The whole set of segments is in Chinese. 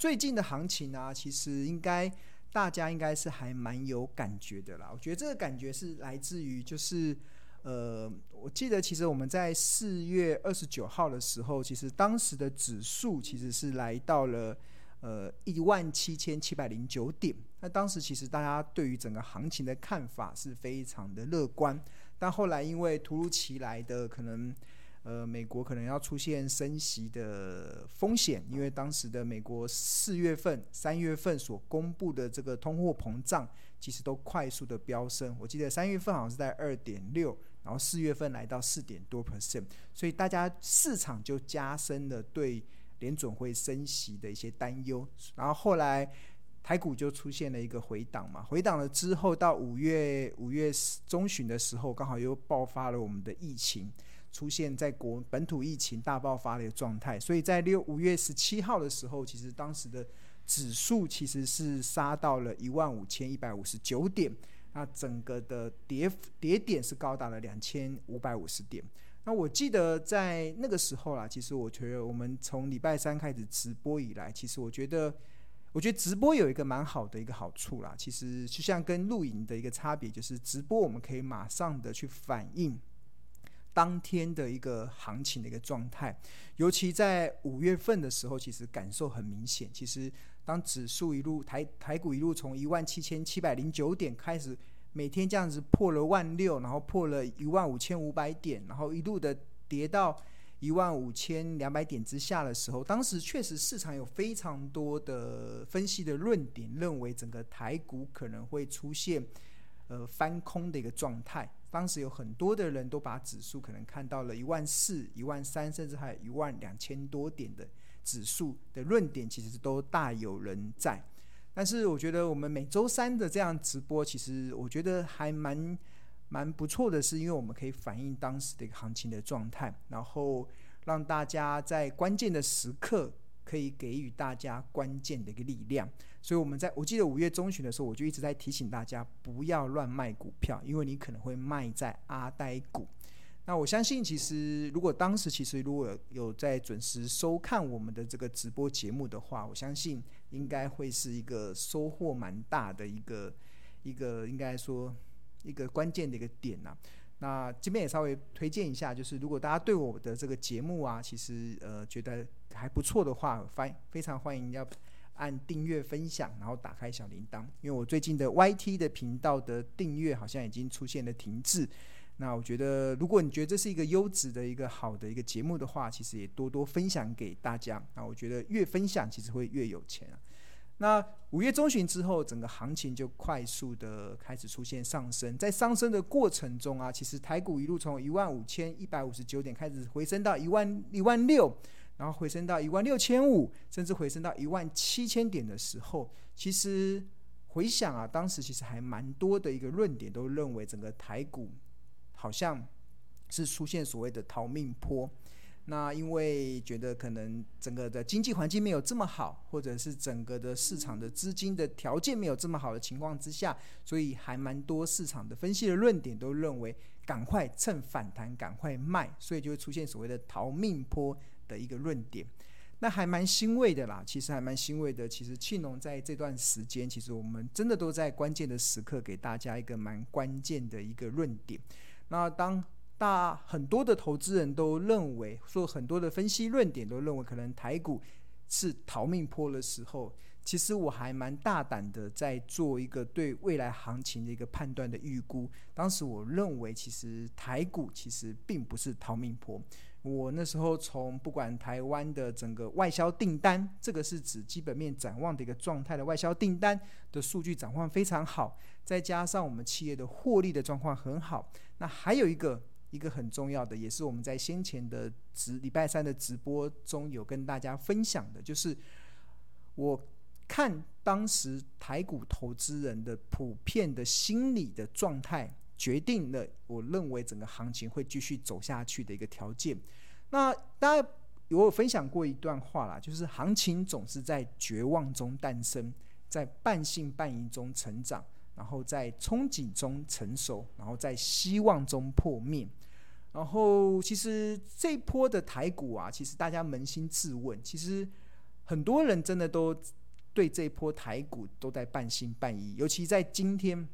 最近的行情啊，其实应该大家应该是还蛮有感觉的啦。我觉得这个感觉是来自于就是。呃，我记得其实我们在四月二十九号的时候，其实当时的指数其实是来到了呃一万七千七百零九点。那当时其实大家对于整个行情的看法是非常的乐观，但后来因为突如其来的可能。呃，美国可能要出现升息的风险，因为当时的美国四月份、三月份所公布的这个通货膨胀，其实都快速的飙升。我记得三月份好像是在二点六，然后四月份来到四点多 percent，所以大家市场就加深了对联准会升息的一些担忧。然后后来台股就出现了一个回档嘛，回档了之后到五月五月中旬的时候，刚好又爆发了我们的疫情。出现在国本土疫情大爆发的一个状态，所以在六五月十七号的时候，其实当时的指数其实是杀到了一万五千一百五十九点，那整个的跌跌点是高达了两千五百五十点。那我记得在那个时候啦，其实我觉得我们从礼拜三开始直播以来，其实我觉得我觉得直播有一个蛮好的一个好处啦，其实就像跟录影的一个差别，就是直播我们可以马上的去反应。当天的一个行情的一个状态，尤其在五月份的时候，其实感受很明显。其实当指数一路台台股一路从一万七千七百零九点开始，每天这样子破了万六，然后破了一万五千五百点，然后一路的跌到一万五千两百点之下的时候，当时确实市场有非常多的分析的论点，认为整个台股可能会出现呃翻空的一个状态。当时有很多的人都把指数可能看到了一万四、一万三，甚至还有一万两千多点的指数的论点，其实都大有人在。但是我觉得我们每周三的这样直播，其实我觉得还蛮蛮不错的，是因为我们可以反映当时的一个行情的状态，然后让大家在关键的时刻可以给予大家关键的一个力量。所以我们在我记得五月中旬的时候，我就一直在提醒大家不要乱卖股票，因为你可能会卖在阿呆股。那我相信，其实如果当时其实如果有在准时收看我们的这个直播节目的话，我相信应该会是一个收获蛮大的一个一个应该说一个关键的一个点呐、那这边也稍微推荐一下，就是如果大家对我的这个节目啊，其实呃觉得还不错的话，欢非常欢迎要。按订阅、分享，然后打开小铃铛。因为我最近的 YT 的频道的订阅好像已经出现了停滞。那我觉得，如果你觉得这是一个优质的一个好的一个节目的话，其实也多多分享给大家。那我觉得越分享，其实会越有钱啊。那五月中旬之后，整个行情就快速的开始出现上升。在上升的过程中啊，其实台股一路从一万五千一百五十九点开始回升到一万一万六。然后回升到一万六千五，甚至回升到一万七千点的时候，其实回想啊，当时其实还蛮多的一个论点都认为整个台股好像是出现所谓的逃命坡。那因为觉得可能整个的经济环境没有这么好，或者是整个的市场的资金的条件没有这么好的情况之下，所以还蛮多市场的分析的论点都认为赶快趁反弹赶快卖，所以就会出现所谓的逃命坡。的一个论点，那还蛮欣慰的啦。其实还蛮欣慰的。其实庆农在这段时间，其实我们真的都在关键的时刻给大家一个蛮关键的一个论点。那当大很多的投资人都认为，说很多的分析论点都认为可能台股是逃命坡的时候，其实我还蛮大胆的在做一个对未来行情的一个判断的预估。当时我认为，其实台股其实并不是逃命坡。我那时候从不管台湾的整个外销订单，这个是指基本面展望的一个状态的外销订单的数据展望非常好，再加上我们企业的获利的状况很好。那还有一个一个很重要的，也是我们在先前的直礼拜三的直播中有跟大家分享的，就是我看当时台股投资人的普遍的心理的状态。决定了，我认为整个行情会继续走下去的一个条件。那大家有分享过一段话啦，就是行情总是在绝望中诞生，在半信半疑中成长，然后在憧憬中成熟，然后在希望中破灭。然后，其实这波的台股啊，其实大家扪心自问，其实。很多人真的都对这波台股都在半信半疑，尤其在今天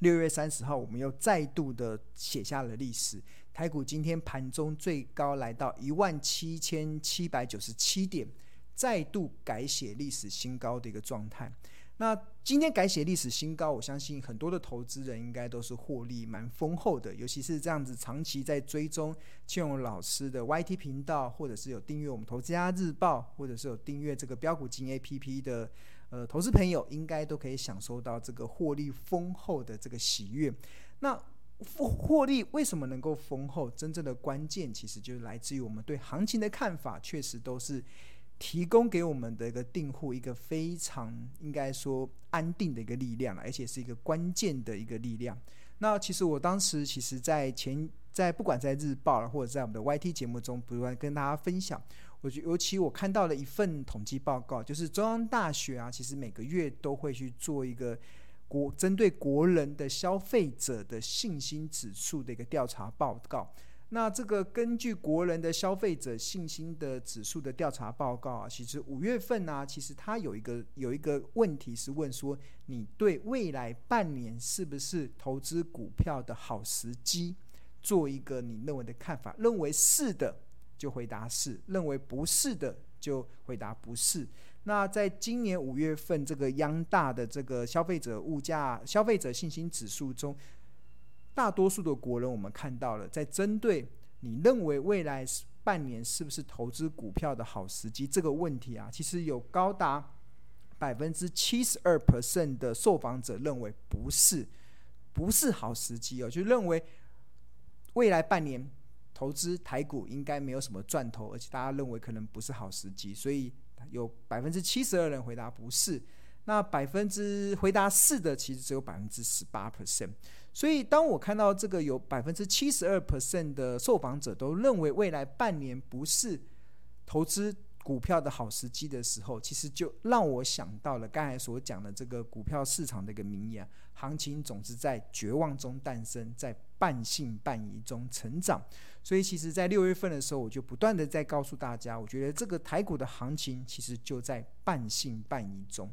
六月三十号，我们又再度的写下了历史。台股今天盘中最高来到一万七千七百九十七点，再度改写历史新高的一个状态。那今天改写历史新高，我相信很多的投资人应该都是获利蛮丰厚的，尤其是这样子长期在追踪庆荣老师的 YT 频道，或者是有订阅我们投资家日报，或者是有订阅这个标股金 APP 的呃投资朋友，应该都可以享受到这个获利丰厚的这个喜悦。那获获利为什么能够丰厚？真正的关键其实就是来自于我们对行情的看法，确实都是。提供给我们的一个订户一个非常应该说安定的一个力量，而且是一个关键的一个力量。那其实我当时其实，在前在不管在日报或者在我们的 YT 节目中，不断跟大家分享。我觉尤其我看到了一份统计报告，就是中央大学啊，其实每个月都会去做一个国针对国人的消费者的信心指数的一个调查报告。那这个根据国人的消费者信心的指数的调查报告啊，其实五月份呢、其实它有一个有一个问题是问说，你对未来半年是不是投资股票的好时机，做一个你认为的看法，认为是的就回答是，认为不是的就回答不是。那在今年五月份这个央大的这个消费者物价消费者信心指数中。大多数的国人，我们看到了，在针对你认为未来半年是不是投资股票的好时机这个问题啊，其实有高达百分之七十二 percent 的受访者认为不是，不是好时机哦，就认为未来半年投资台股应该没有什么赚头，而且大家认为可能不是好时机，所以有百分之七十二人回答不是，那百分之回答是的，其实只有百分之十八 percent。所以，当我看到这个有百分之七十二 percent 的受访者都认为未来半年不是投资股票的好时机的时候，其实就让我想到了刚才所讲的这个股票市场的一个名言：行情总是在绝望中诞生，在半信半疑中成长。所以，其实，在六月份的时候，我就不断的在告诉大家，我觉得这个台股的行情其实就在半信半疑中。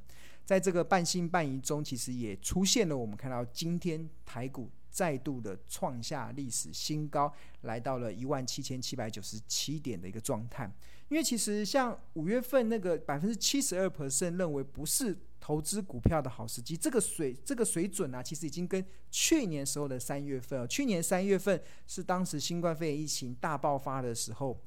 在这个半信半疑中，其实也出现了我们看到今天台股再度的创下历史新高，来到了一万七千七百九十七点的一个状态。因为其实像五月份那个百分之七十二 percent 认为不是投资股票的好时机，这个水这个水准啊，其实已经跟去年时候的三月份，去年三月份是当时新冠肺炎疫情大爆发的时候。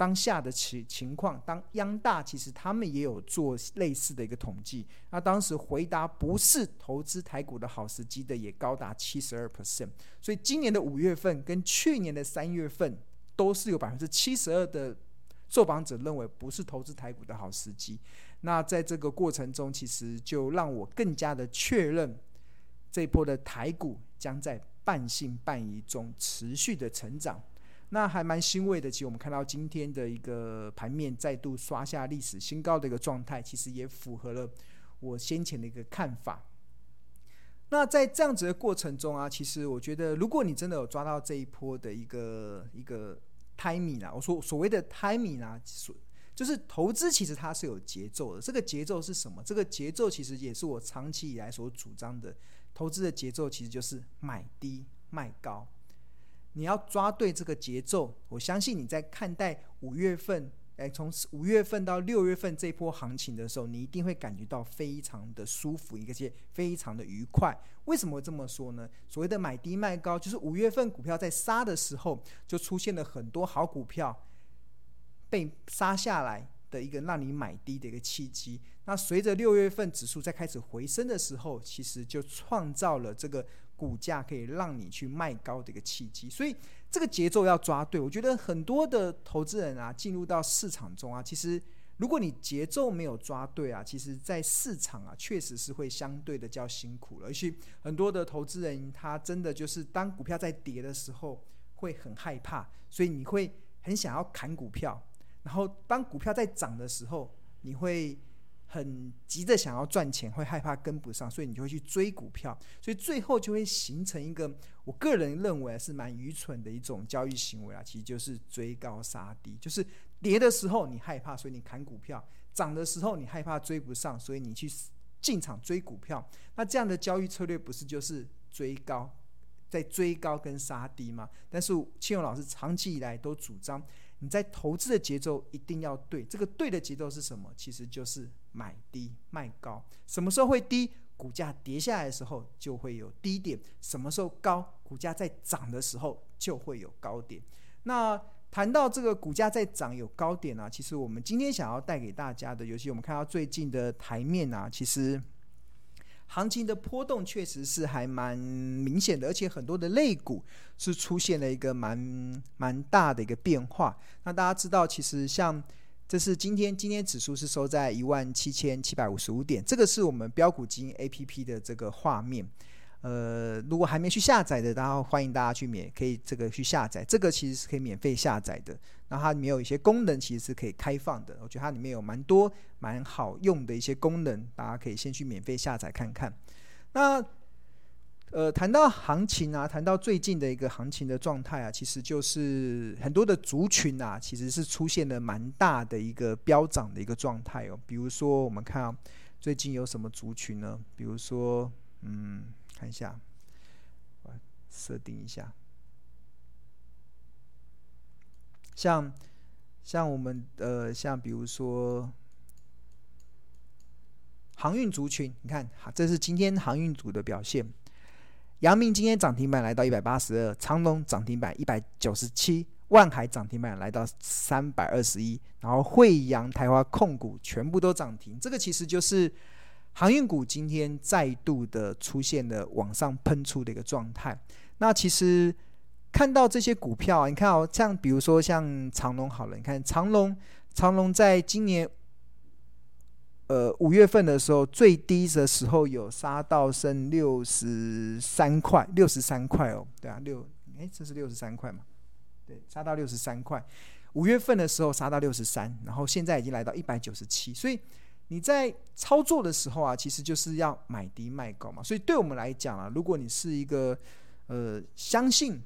当下的情情况，当央大其实他们也有做类似的一个统计，那当时回答不是投资台股的好时机的也高达七十二 percent，所以今年的五月份跟去年的三月份都是有百分之七十二的受访者认为不是投资台股的好时机。那在这个过程中，其实就让我更加的确认，这一波的台股将在半信半疑中持续的成长。那还蛮欣慰的，其实我们看到今天的一个盘面再度刷下历史新高的一个状态，其实也符合了我先前的一个看法。那在这样子的过程中啊，其实我觉得，如果你真的有抓到这一波的一个一个 timing 啊，我说所谓的 timing 啊，所就是投资其实它是有节奏的。这个节奏是什么？这个节奏其实也是我长期以来所主张的，投资的节奏其实就是买低卖高。你要抓对这个节奏，我相信你在看待五月份，哎，从五月份到六月份这波行情的时候，你一定会感觉到非常的舒服，一个些非常的愉快。为什么这么说呢？所谓的买低卖高，就是五月份股票在杀的时候，就出现了很多好股票被杀下来的一个让你买低的一个契机。那随着六月份指数在开始回升的时候，其实就创造了这个。股价可以让你去卖高的一个契机，所以这个节奏要抓对。我觉得很多的投资人啊，进入到市场中啊，其实如果你节奏没有抓对啊，其实在市场啊，确实是会相对的较辛苦了。而且很多的投资人，他真的就是当股票在跌的时候，会很害怕，所以你会很想要砍股票。然后当股票在涨的时候，你会。很急着想要赚钱，会害怕跟不上，所以你就会去追股票，所以最后就会形成一个，我个人认为是蛮愚蠢的一种交易行为啊，其实就是追高杀低，就是跌的时候你害怕，所以你砍股票；涨的时候你害怕追不上，所以你去进场追股票。那这样的交易策略不是就是追高，在追高跟杀低吗？但是庆荣老师长期以来都主张，你在投资的节奏一定要对。这个对的节奏是什么？其实就是买低卖高。什么时候会低？股价跌下来的时候就会有低点。什么时候高？股价在涨的时候就会有高点。那谈到这个股价在涨有高点啊，其实我们今天想要带给大家的，尤其我们看到最近的台面啊，其实行情的波动确实是还蛮明显的，而且很多的类股是出现了一个蛮蛮大的一个变化。那大家知道，其实像这是今天今天指数是收在一万七千七百五十五点，这个是我们标股基金 APP 的这个画面。呃，如果还没去下载的，然后欢迎大家去免，可以这个去下载。这个其实是可以免费下载的。那它里面有一些功能，其实是可以开放的。我觉得它里面有蛮多蛮好用的一些功能，大家可以先去免费下载看看。那呃，谈到行情啊，谈到最近的一个行情的状态啊，其实就是很多的族群啊，其实是出现了蛮大的一个飙涨的一个状态哦。比如说，我们看啊，最近有什么族群呢？比如说，嗯。看一下，我设定一下，像像我们呃，像比如说航运族群，你看，这是今天航运组的表现。阳明今天涨停板来到一百八十二，长隆涨停板一百九十七，万海涨停板来到三百二十一，然后惠阳、台华控股全部都涨停，这个其实就是。航运股今天再度的出现了往上喷出的一个状态。那其实看到这些股票，你看哦，像比如说像长荣好了，你看长荣，长荣在今年呃五月份的时候最低的时候有杀到剩六十三块，六十三块哦，对啊，六哎这是六十三块嘛？对，杀到六十三块。五月份的时候杀到六十三，然后现在已经来到一百九十七，所以。你在操作的时候啊，其实就是要买低卖高嘛。所以对我们来讲啊，如果你是一个呃相信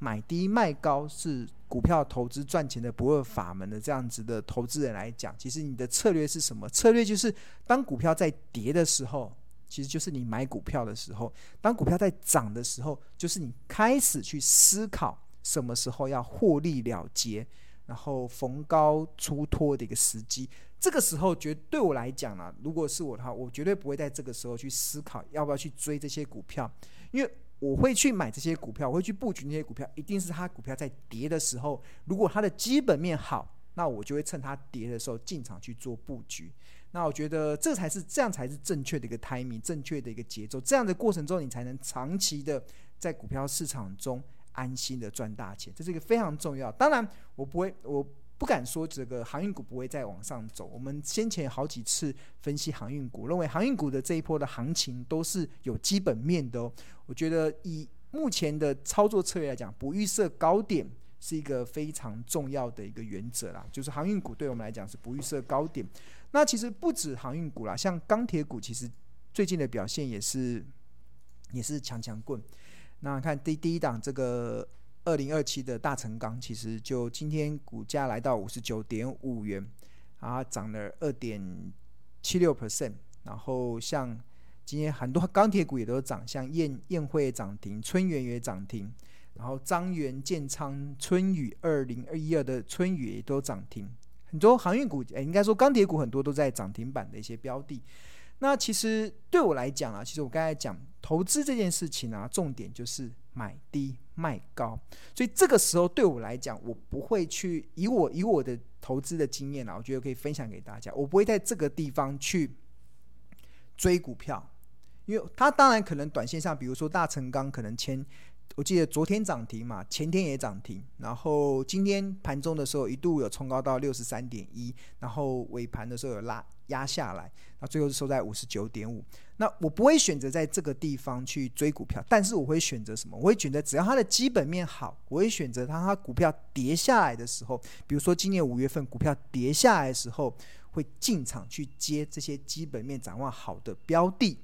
买低卖高是股票投资赚钱的不二法门的这样子的投资人来讲，其实你的策略是什么？策略就是当股票在跌的时候，其实就是你买股票的时候；当股票在涨的时候，就是你开始去思考什么时候要获利了结，然后逢高出脱的一个时机。这个时候，绝对我来讲呢，如果是我的话，我绝对不会在这个时候去思考要不要去追这些股票，因为我会去买这些股票，我会去布局那些股票，一定是它股票在跌的时候，如果它的基本面好，那我就会趁它跌的时候进场去做布局。那我觉得这才是这样才是正确的一个 timing，正确的一个节奏。这样的过程中，你才能长期的在股票市场中安心的赚大钱，这是一个非常重要。当然，我不会我。不敢说这个航运股不会再往上走。我们先前好几次分析航运股，认为航运股的这一波的行情都是有基本面的哦。我觉得以目前的操作策略来讲，不预设高点是一个非常重要的一个原则啦。就是航运股对我们来讲是不预设高点。那其实不止航运股啦，像钢铁股其实最近的表现也是也是强强棍。那看第第一档这个。二零二七的大成钢，其实就今天股价来到五十九点五元，然后涨了二点七六 percent。然后像今天很多钢铁股也都涨，像堰堰汇涨停，春元也涨停，然后张源、建昌、春雨二零二一二的春雨也都涨停。很多航运股，哎，应该说钢铁股很多都在涨停板的一些标的。那其实对我来讲啊，其实我刚才讲投资这件事情啊，重点就是买低。卖高，所以这个时候对我来讲，我不会去以我以我的投资的经验啊，我觉得可以分享给大家。我不会在这个地方去追股票，因为它当然可能短线上，比如说大成钢可能签，我记得昨天涨停嘛，前天也涨停，然后今天盘中的时候一度有冲高到六十三点一，然后尾盘的时候有拉压下来，那最后是收在五十九点五。那我不会选择在这个地方去追股票，但是我会选择什么？我会选择只要它的基本面好，我会选择它它股票跌下来的时候，比如说今年五月份股票跌下来的时候，会进场去接这些基本面展望好的标的。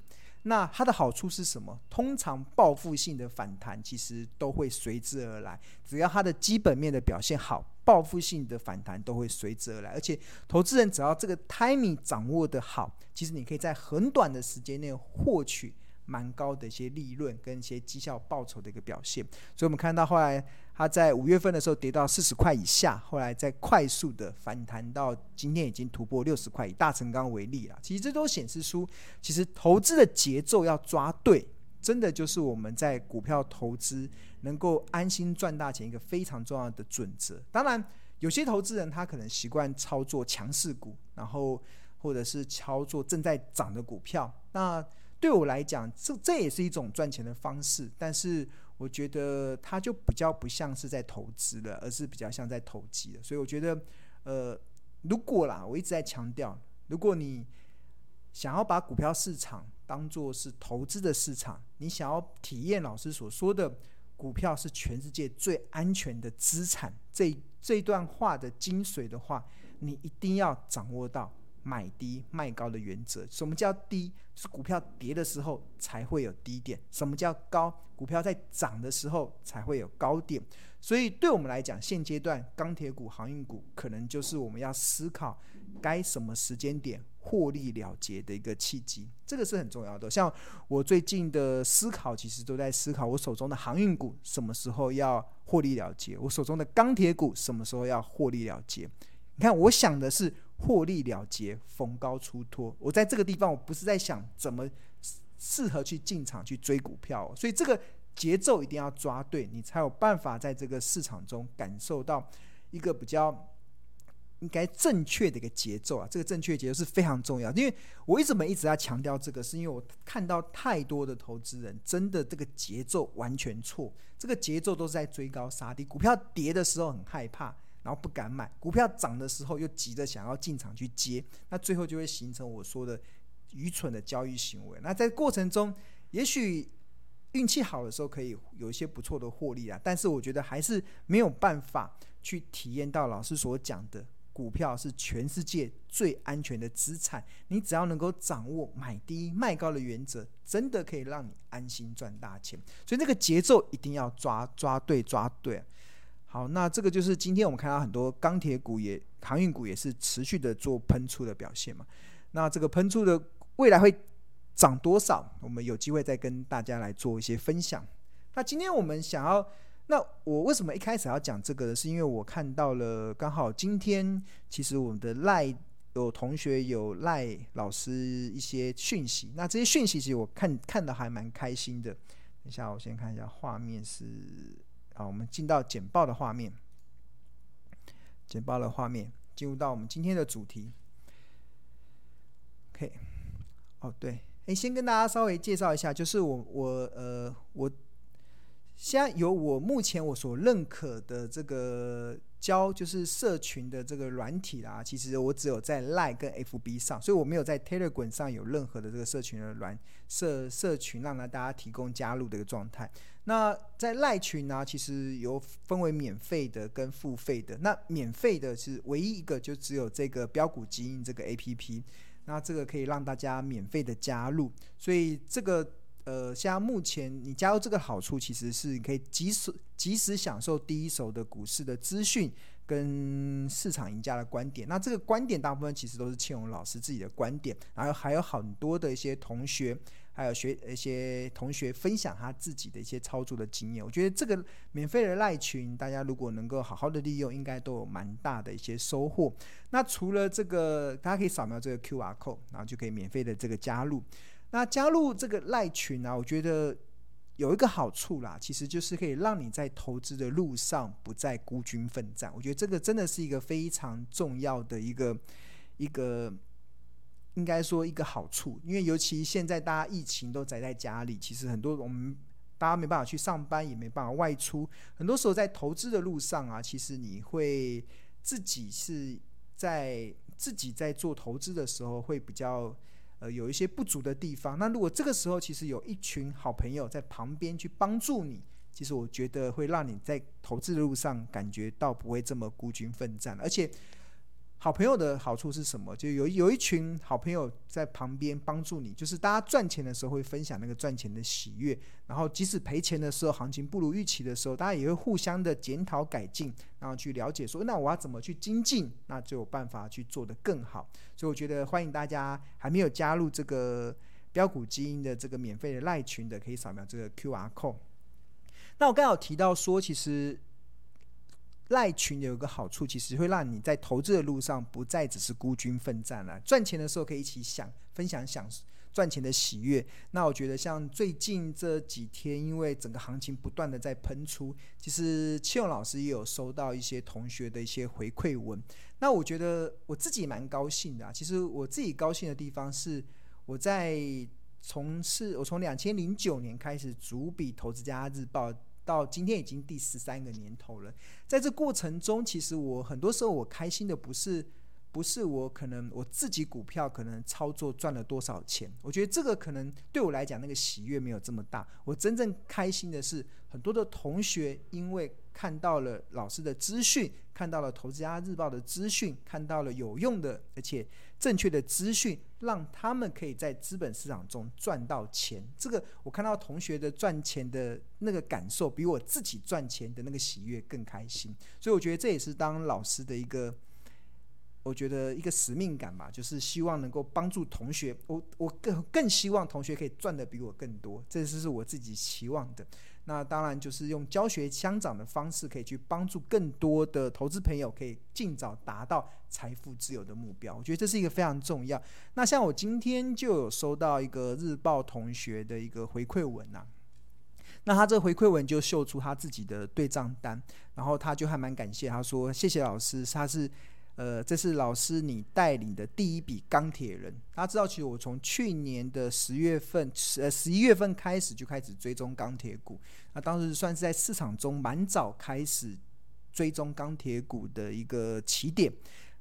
那它的好处是什么？通常报复性的反弹其实都会随之而来，只要它的基本面的表现好，报复性的反弹都会随之而来。而且，投资人只要这个 timing 掌握得好，其实你可以在很短的时间内获取蛮高的一些利润跟一些绩效报酬的一个表现。所以，我们看到后来它在五月份的时候跌到四十块以下，后来再快速的反弹到今天已经突破六十块。以大成钢为例啊，其实这都显示出，其实投资的节奏要抓对。真的就是我们在股票投资能够安心赚大钱一个非常重要的准则。当然，有些投资人他可能习惯操作强势股，然后或者是操作正在涨的股票。那对我来讲，这这也是一种赚钱的方式。但是我觉得它就比较不像是在投资了，而是比较像在投机了。所以我觉得，呃，如果啦，我一直在强调，如果你想要把股票市场当做是投资的市场，你想要体验老师所说的股票是全世界最安全的资产，这这段话的精髓的话，你一定要掌握到买低卖高的原则。什么叫低？是股票跌的时候才会有低点。什么叫高？股票在涨的时候才会有高点。所以对我们来讲，现阶段钢铁股、航运股可能就是我们要思考该什么时间点。获利了结的一个契机，这个是很重要的。像我最近的思考，其实都在思考我手中的航运股什么时候要获利了结，我手中的钢铁股什么时候要获利了结。你看，我想的是获利了结，逢高出脱。我在这个地方，我不是在想怎么适合去进场去追股票，所以这个节奏一定要抓对，你才有办法在这个市场中感受到一个比较。应该正确的一个节奏啊，这个正确节奏是非常重要。因为我为什么一直在强调这个，是因为我看到太多的投资人真的这个节奏完全错，这个节奏都是在追高杀低。股票跌的时候很害怕，然后不敢买；股票涨的时候又急着想要进场去接，那最后就会形成我说的愚蠢的交易行为。那在过程中，也许运气好的时候可以有一些不错的获利啊，但是我觉得还是没有办法去体验到老师所讲的。股票是全世界最安全的资产，你只要能够掌握买低卖高的原则，真的可以让你安心赚大钱。所以那个节奏一定要抓抓对抓对。好，那这个就是今天我们看到很多钢铁股也航运股也是持续的做喷出的表现嘛。那这个喷出的未来会涨多少？我们有机会再跟大家来做一些分享。那今天我们想要。那我为什么一开始要讲这个呢？是因为我看到了，刚好今天其实我们的赖有同学有赖老师一些讯息，那这些讯息其实我看看的还蛮开心的。等一下，我先看一下画面是啊，我们进到简报的画面，简报的画面进入到我们今天的主题。OK，哦对，诶，先跟大家稍微介绍一下，就是我我呃我。现在有我目前我所认可的这个教就是社群的这个软体啦，其实我只有在 Line 跟 FB 上，所以我没有在 Telegram 上有任何的这个社群的软社社群，让大家提供加入的一个状态。那在赖群呢，其实有分为免费的跟付费的。那免费的是唯一一个，就只有这个标股基因这个 APP，那这个可以让大家免费的加入，所以这个。呃，像目前你加入这个好处，其实是你可以及时及时享受第一手的股市的资讯跟市场赢家的观点。那这个观点大部分其实都是庆荣老师自己的观点，然后还有很多的一些同学，还有学一些同学分享他自己的一些操作的经验。我觉得这个免费的赖群，大家如果能够好好的利用，应该都有蛮大的一些收获。那除了这个，大家可以扫描这个 QR code，然后就可以免费的这个加入。那加入这个赖群啊，我觉得有一个好处啦，其实就是可以让你在投资的路上不再孤军奋战。我觉得这个真的是一个非常重要的一个一个，应该说一个好处。因为尤其现在大家疫情都宅在家里，其实很多我们大家没办法去上班，也没办法外出，很多时候在投资的路上啊，其实你会自己是在自己在做投资的时候会比较。呃，有一些不足的地方。那如果这个时候其实有一群好朋友在旁边去帮助你，其实我觉得会让你在投资的路上感觉到不会这么孤军奋战。而且好朋友的好处是什么？就有有一群好朋友在旁边帮助你，就是大家赚钱的时候会分享那个赚钱的喜悦，然后即使赔钱的时候，行情不如预期的时候，大家也会互相的检讨改进，然后去了解说，那我要怎么去精进，那就有办法去做得更好。所以我觉得欢迎大家还没有加入这个标股基因的这个免费的赖群的，可以扫描这个 QR code。那我刚好提到说，其实。赖群有一个好处，其实会让你在投资的路上不再只是孤军奋战了。赚钱的时候可以一起享分享享赚钱的喜悦。那我觉得像最近这几天，因为整个行情不断的在喷出，其实庆勇老师也有收到一些同学的一些回馈文。那我觉得我自己蛮高兴的啊。其实我自己高兴的地方是，我在从事我从两千零九年开始主笔《投资家日报》。到今天已经第十三个年头了，在这过程中，其实我很多时候我开心的不是不是我可能我自己股票可能操作赚了多少钱，我觉得这个可能对我来讲那个喜悦没有这么大。我真正开心的是很多的同学因为看到了老师的资讯，看到了《投资家日报》的资讯，看到了有用的而且正确的资讯，让他们可以在资本市场中赚到钱。这个我看到同学的赚钱的那个感受，比我自己赚钱的那个喜悦更开心。所以我觉得这也是当老师的一个。我觉得一个使命感吧，就是希望能够帮助同学。我我更更希望同学可以赚得比我更多，这是是我自己期望的。那当然就是用教学相长的方式，可以去帮助更多的投资朋友，可以尽早达到财富自由的目标。我觉得这是一个非常重要。那像我今天就有收到一个日报同学的一个回馈文呐、啊，那他这回馈文就秀出他自己的对账单，然后他就还蛮感谢，他说谢谢老师，他是。呃，这是老师你带领的第一笔钢铁人。大家知道，其实我从去年的十月份、十呃十一月份开始就开始追踪钢铁股。那当时算是在市场中蛮早开始追踪钢铁股的一个起点。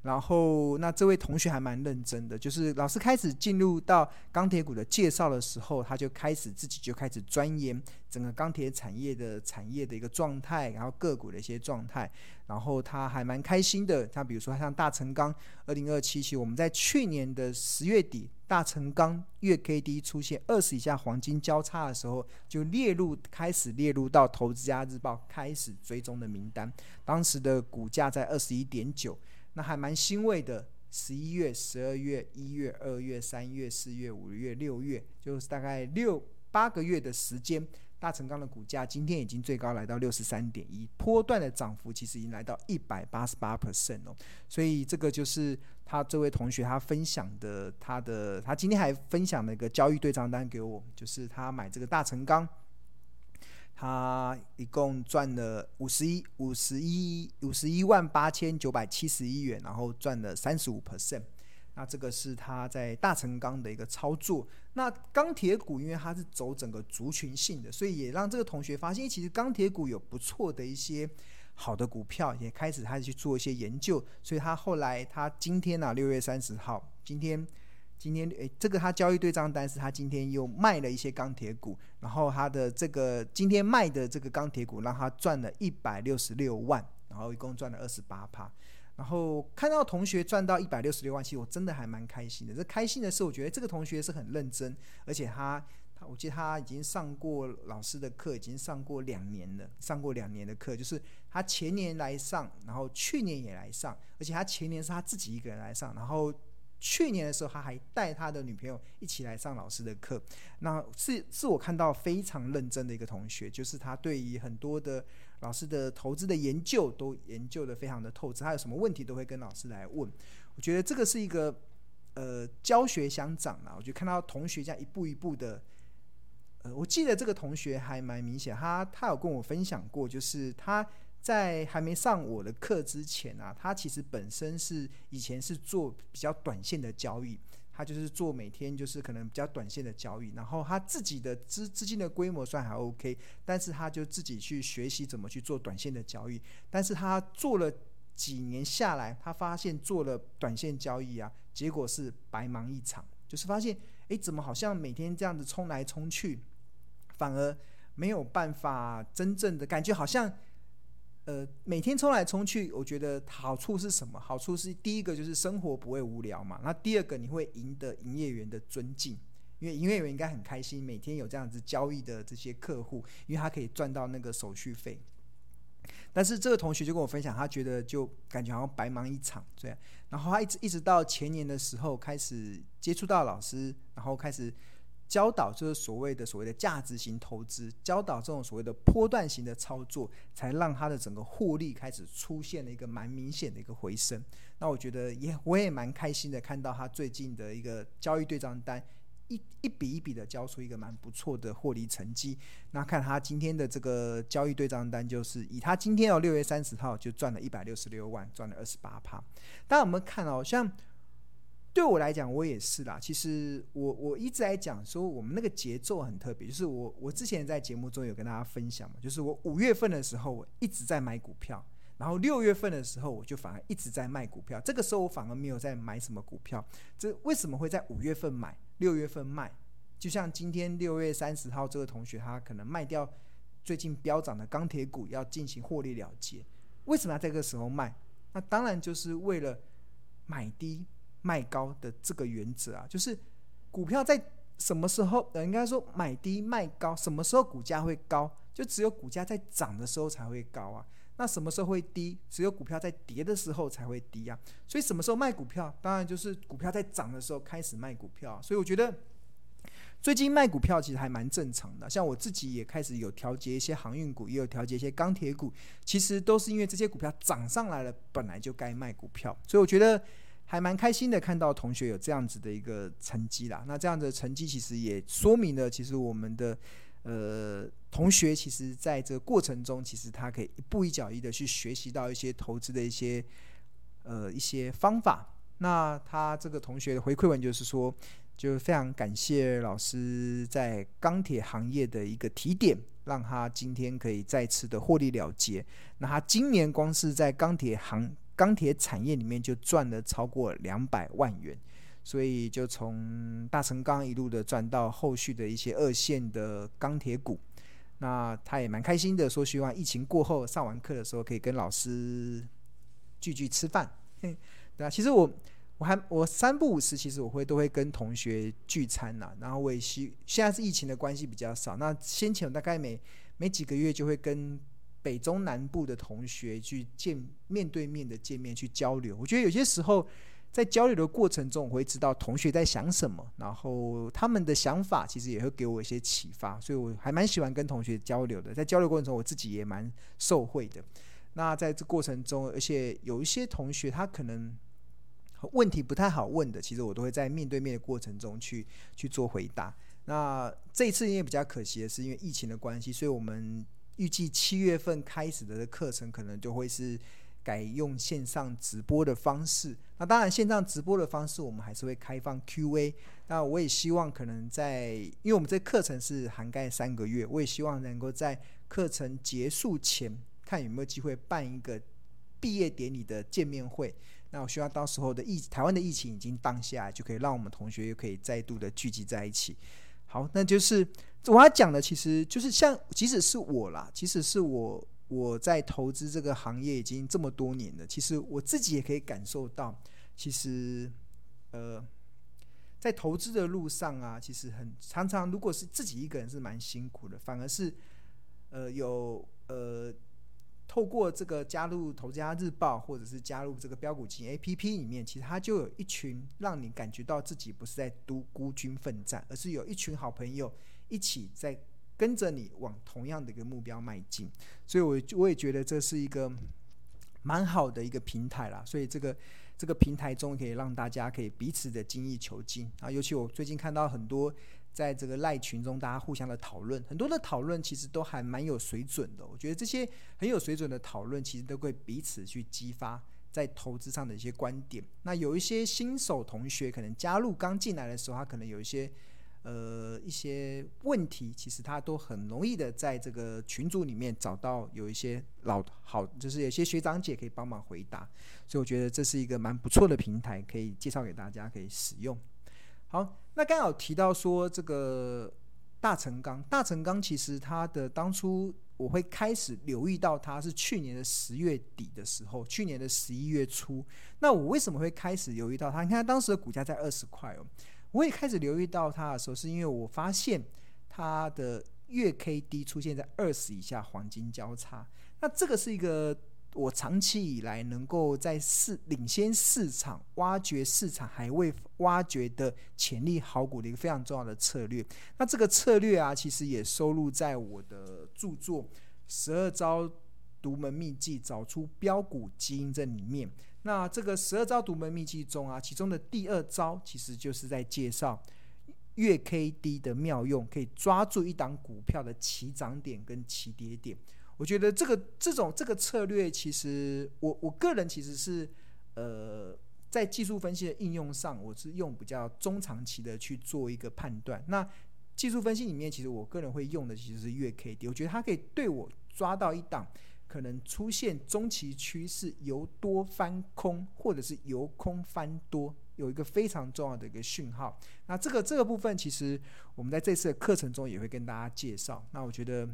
然后，那这位同学还蛮认真的，就是老师开始进入到钢铁股的介绍的时候，他就开始自己就开始钻研整个钢铁产业的产业的一个状态，然后个股的一些状态。然后他还蛮开心的，他比如说像大成钢二零二七期，我们在去年的十月底，大成钢月 K D 出现二十以下黄金交叉的时候，就列入开始列入到投资家日报开始追踪的名单，当时的股价在二十一点九。那还蛮欣慰的，十一月、十二月、一月、二月、三月、四月、五月、六月，就是大概六八个月的时间，大成钢的股价今天已经最高来到六十三点一，波段的涨幅其实已经来到一百八十八 percent 哦，所以这个就是他这位同学他分享的，他的他今天还分享了一个交易对账单给我，就是他买这个大成钢。他一共赚了五十一五十一五十一万八千九百七十一元，然后赚了三十五 percent。那这个是他在大成钢的一个操作。那钢铁股因为它是走整个族群性的，所以也让这个同学发现，其实钢铁股有不错的一些好的股票，也开始开始去做一些研究。所以他后来他今天呢、啊，六月三十号，今天。今天诶，这个他交易对账单是他今天又卖了一些钢铁股，然后他的这个今天卖的这个钢铁股让他赚了一百六十六万，然后一共赚了二十八趴。然后看到同学赚到一百六十六万，其实我真的还蛮开心的。这开心的是，我觉得这个同学是很认真，而且他他我记得他已经上过老师的课，已经上过两年了，上过两年的课，就是他前年来上，然后去年也来上，而且他前年是他自己一个人来上，然后。去年的时候，他还带他的女朋友一起来上老师的课，那是是我看到非常认真的一个同学，就是他对于很多的老师的投资的研究都研究得非常的透彻，他有什么问题都会跟老师来问。我觉得这个是一个呃教学相长啊，我就看到同学这样一步一步的，呃，我记得这个同学还蛮明显，他他有跟我分享过，就是他。在还没上我的课之前啊，他其实本身是以前是做比较短线的交易，他就是做每天就是可能比较短线的交易，然后他自己的资资金的规模算还 OK，但是他就自己去学习怎么去做短线的交易，但是他做了几年下来，他发现做了短线交易啊，结果是白忙一场，就是发现诶，怎么好像每天这样子冲来冲去，反而没有办法真正的感觉好像。呃，每天冲来冲去，我觉得好处是什么？好处是第一个就是生活不会无聊嘛。那第二个你会赢得营业员的尊敬，因为营业员应该很开心，每天有这样子交易的这些客户，因为他可以赚到那个手续费。但是这个同学就跟我分享，他觉得就感觉好像白忙一场，这样。然后他一直一直到前年的时候开始接触到老师，然后开始。教导就是所谓的所谓的价值型投资，教导这种所谓的波段型的操作，才让他的整个获利开始出现了一个蛮明显的一个回升。那我觉得也我也蛮开心的，看到他最近的一个交易对账单一一笔一笔的交出一个蛮不错的获利成绩。那看他今天的这个交易对账单，就是以他今天哦六月三十号就赚了一百六十六万，赚了二十八趴。大家有没有看哦？像。对我来讲，我也是啦。其实我我一直在讲说，我们那个节奏很特别。就是我我之前在节目中有跟大家分享嘛，就是我五月份的时候我一直在买股票，然后六月份的时候我就反而一直在卖股票。这个时候我反而没有在买什么股票。这为什么会在五月份买，六月份卖？就像今天六月三十号这个同学，他可能卖掉最近飙涨的钢铁股，要进行获利了结。为什么要在这个时候卖？那当然就是为了买低。卖高的这个原则啊，就是股票在什么时候，呃，应该说买低卖高，什么时候股价会高？就只有股价在涨的时候才会高啊。那什么时候会低？只有股票在跌的时候才会低啊。所以什么时候卖股票？当然就是股票在涨的时候开始卖股票。所以我觉得最近卖股票其实还蛮正常的。像我自己也开始有调节一些航运股，也有调节一些钢铁股，其实都是因为这些股票涨上来了，本来就该卖股票。所以我觉得。还蛮开心的，看到同学有这样子的一个成绩啦。那这样的成绩其实也说明了，其实我们的呃同学，其实在这个过程中，其实他可以一步一脚印的去学习到一些投资的一些呃一些方法。那他这个同学的回馈文就是说，就非常感谢老师在钢铁行业的一个提点，让他今天可以再次的获利了结。那他今年光是在钢铁行。钢铁产业里面就赚了超过两百万元，所以就从大成钢一路的赚到后续的一些二线的钢铁股。那他也蛮开心的，说希望疫情过后上完课的时候可以跟老师聚聚吃饭。对啊，其实我我还我三不五时，其实我会都会跟同学聚餐呐。然后我也希现在是疫情的关系比较少，那先前我大概每每几个月就会跟。北中南部的同学去见面对面的见面去交流，我觉得有些时候在交流的过程中，我会知道同学在想什么，然后他们的想法其实也会给我一些启发，所以我还蛮喜欢跟同学交流的。在交流过程中，我自己也蛮受惠的。那在这过程中，而且有一些同学他可能问题不太好问的，其实我都会在面对面的过程中去去做回答。那这一次因为比较可惜的是，因为疫情的关系，所以我们。预计七月份开始的课程可能就会是改用线上直播的方式。那当然，线上直播的方式我们还是会开放 Q&A。那我也希望可能在，因为我们这课程是涵盖三个月，我也希望能够在课程结束前，看有没有机会办一个毕业典礼的见面会。那我希望到时候的疫台湾的疫情已经荡下来，就可以让我们同学又可以再度的聚集在一起。好，那就是我要讲的，其实就是像，即使是我啦，即使是我，我在投资这个行业已经这么多年了，其实我自己也可以感受到，其实，呃，在投资的路上啊，其实很常常，如果是自己一个人是蛮辛苦的，反而是，呃，有呃。透过这个加入《投资家日报》，或者是加入这个标股基金 APP 里面，其实它就有一群让你感觉到自己不是在独孤军奋战，而是有一群好朋友一起在跟着你往同样的一个目标迈进。所以，我我也觉得这是一个蛮好的一个平台啦。所以，这个这个平台中可以让大家可以彼此的精益求精啊。尤其我最近看到很多。在这个赖群中，大家互相的讨论，很多的讨论其实都还蛮有水准的。我觉得这些很有水准的讨论，其实都会彼此去激发在投资上的一些观点。那有一些新手同学可能加入刚进来的时候，他可能有一些呃一些问题，其实他都很容易的在这个群组里面找到有一些老好，就是有些学长姐可以帮忙回答。所以我觉得这是一个蛮不错的平台，可以介绍给大家可以使用。好。那刚好提到说这个大成钢，大成钢其实它的当初我会开始留意到它是去年的十月底的时候，去年的十一月初。那我为什么会开始留意到它？你看当时的股价在二十块哦，我也开始留意到它的时候，是因为我发现它的月 K D 出现在二十以下黄金交叉。那这个是一个。我长期以来能够在市领先市场，挖掘市场还未挖掘的潜力好股的一个非常重要的策略。那这个策略啊，其实也收录在我的著作《十二招独门秘技，找出标股基因》这里面。那这个十二招独门秘技中啊，其中的第二招其实就是在介绍月 K D 的妙用，可以抓住一档股票的起涨点跟起跌点。我觉得这个这种这个策略，其实我我个人其实是呃在技术分析的应用上，我是用比较中长期的去做一个判断。那技术分析里面，其实我个人会用的其实是月 K D，我觉得它可以对我抓到一档可能出现中期趋势由多翻空，或者是由空翻多，有一个非常重要的一个讯号。那这个这个部分，其实我们在这次的课程中也会跟大家介绍。那我觉得。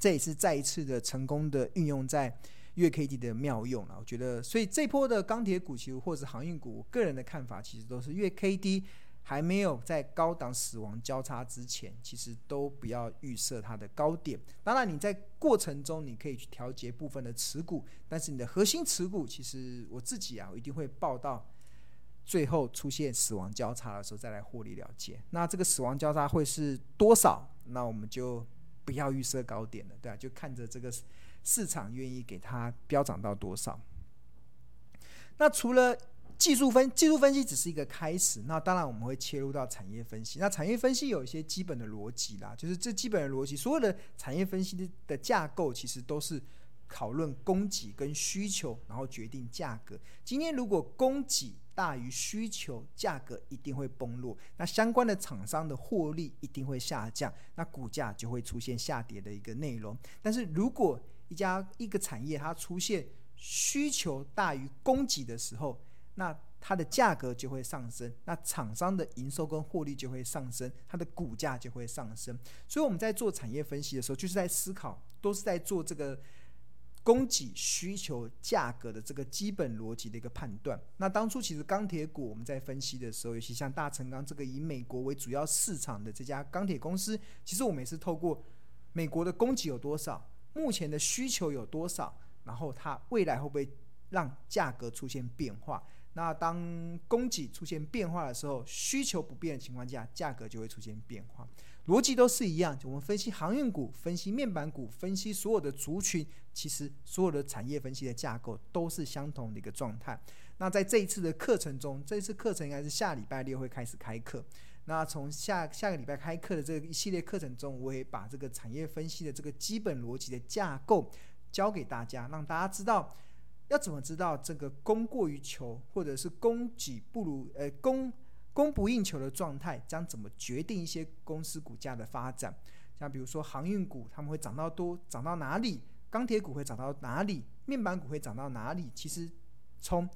这也是再一次的成功的运用在月 K D 的妙用了，我觉得，所以这波的钢铁股其实或者航运股，我个人的看法其实都是月 K D 还没有在高档死亡交叉之前，其实都不要预设它的高点。当然，你在过程中你可以去调节部分的持股，但是你的核心持股，其实我自己啊，我一定会报到最后出现死亡交叉的时候再来获利了结。那这个死亡交叉会是多少？那我们就。不要预设高点了，对啊，就看着这个市场愿意给它飙涨到多少。那除了技术分技术分析只是一个开始，那当然我们会切入到产业分析。那产业分析有一些基本的逻辑啦，就是这基本的逻辑，所有的产业分析的的架构其实都是讨论供给跟需求，然后决定价格。今天如果供给大于需求，价格一定会崩落，那相关的厂商的获利一定会下降，那股价就会出现下跌的一个内容。但是如果一家一个产业它出现需求大于供给的时候，那它的价格就会上升，那厂商的营收跟获利就会上升，它的股价就会上升。所以我们在做产业分析的时候，就是在思考，都是在做这个。供给、需求、价格的这个基本逻辑的一个判断。那当初其实钢铁股我们在分析的时候，尤其像大成钢这个以美国为主要市场的这家钢铁公司，其实我们也是透过美国的供给有多少，目前的需求有多少，然后它未来会不会让价格出现变化。那当供给出现变化的时候，需求不变的情况下，价格就会出现变化。逻辑都是一样，我们分析航运股、分析面板股、分析所有的族群，其实所有的产业分析的架构都是相同的一个状态。那在这一次的课程中，这一次课程应该是下礼拜六会开始开课。那从下下个礼拜开课的这一系列课程中，我也把这个产业分析的这个基本逻辑的架构教给大家，让大家知道要怎么知道这个供过于求，或者是供给不如呃供。供不应求的状态将怎么决定一些公司股价的发展？像比如说航运股，他们会涨到多，涨到哪里？钢铁股会涨到哪里？面板股会涨到哪里？其实从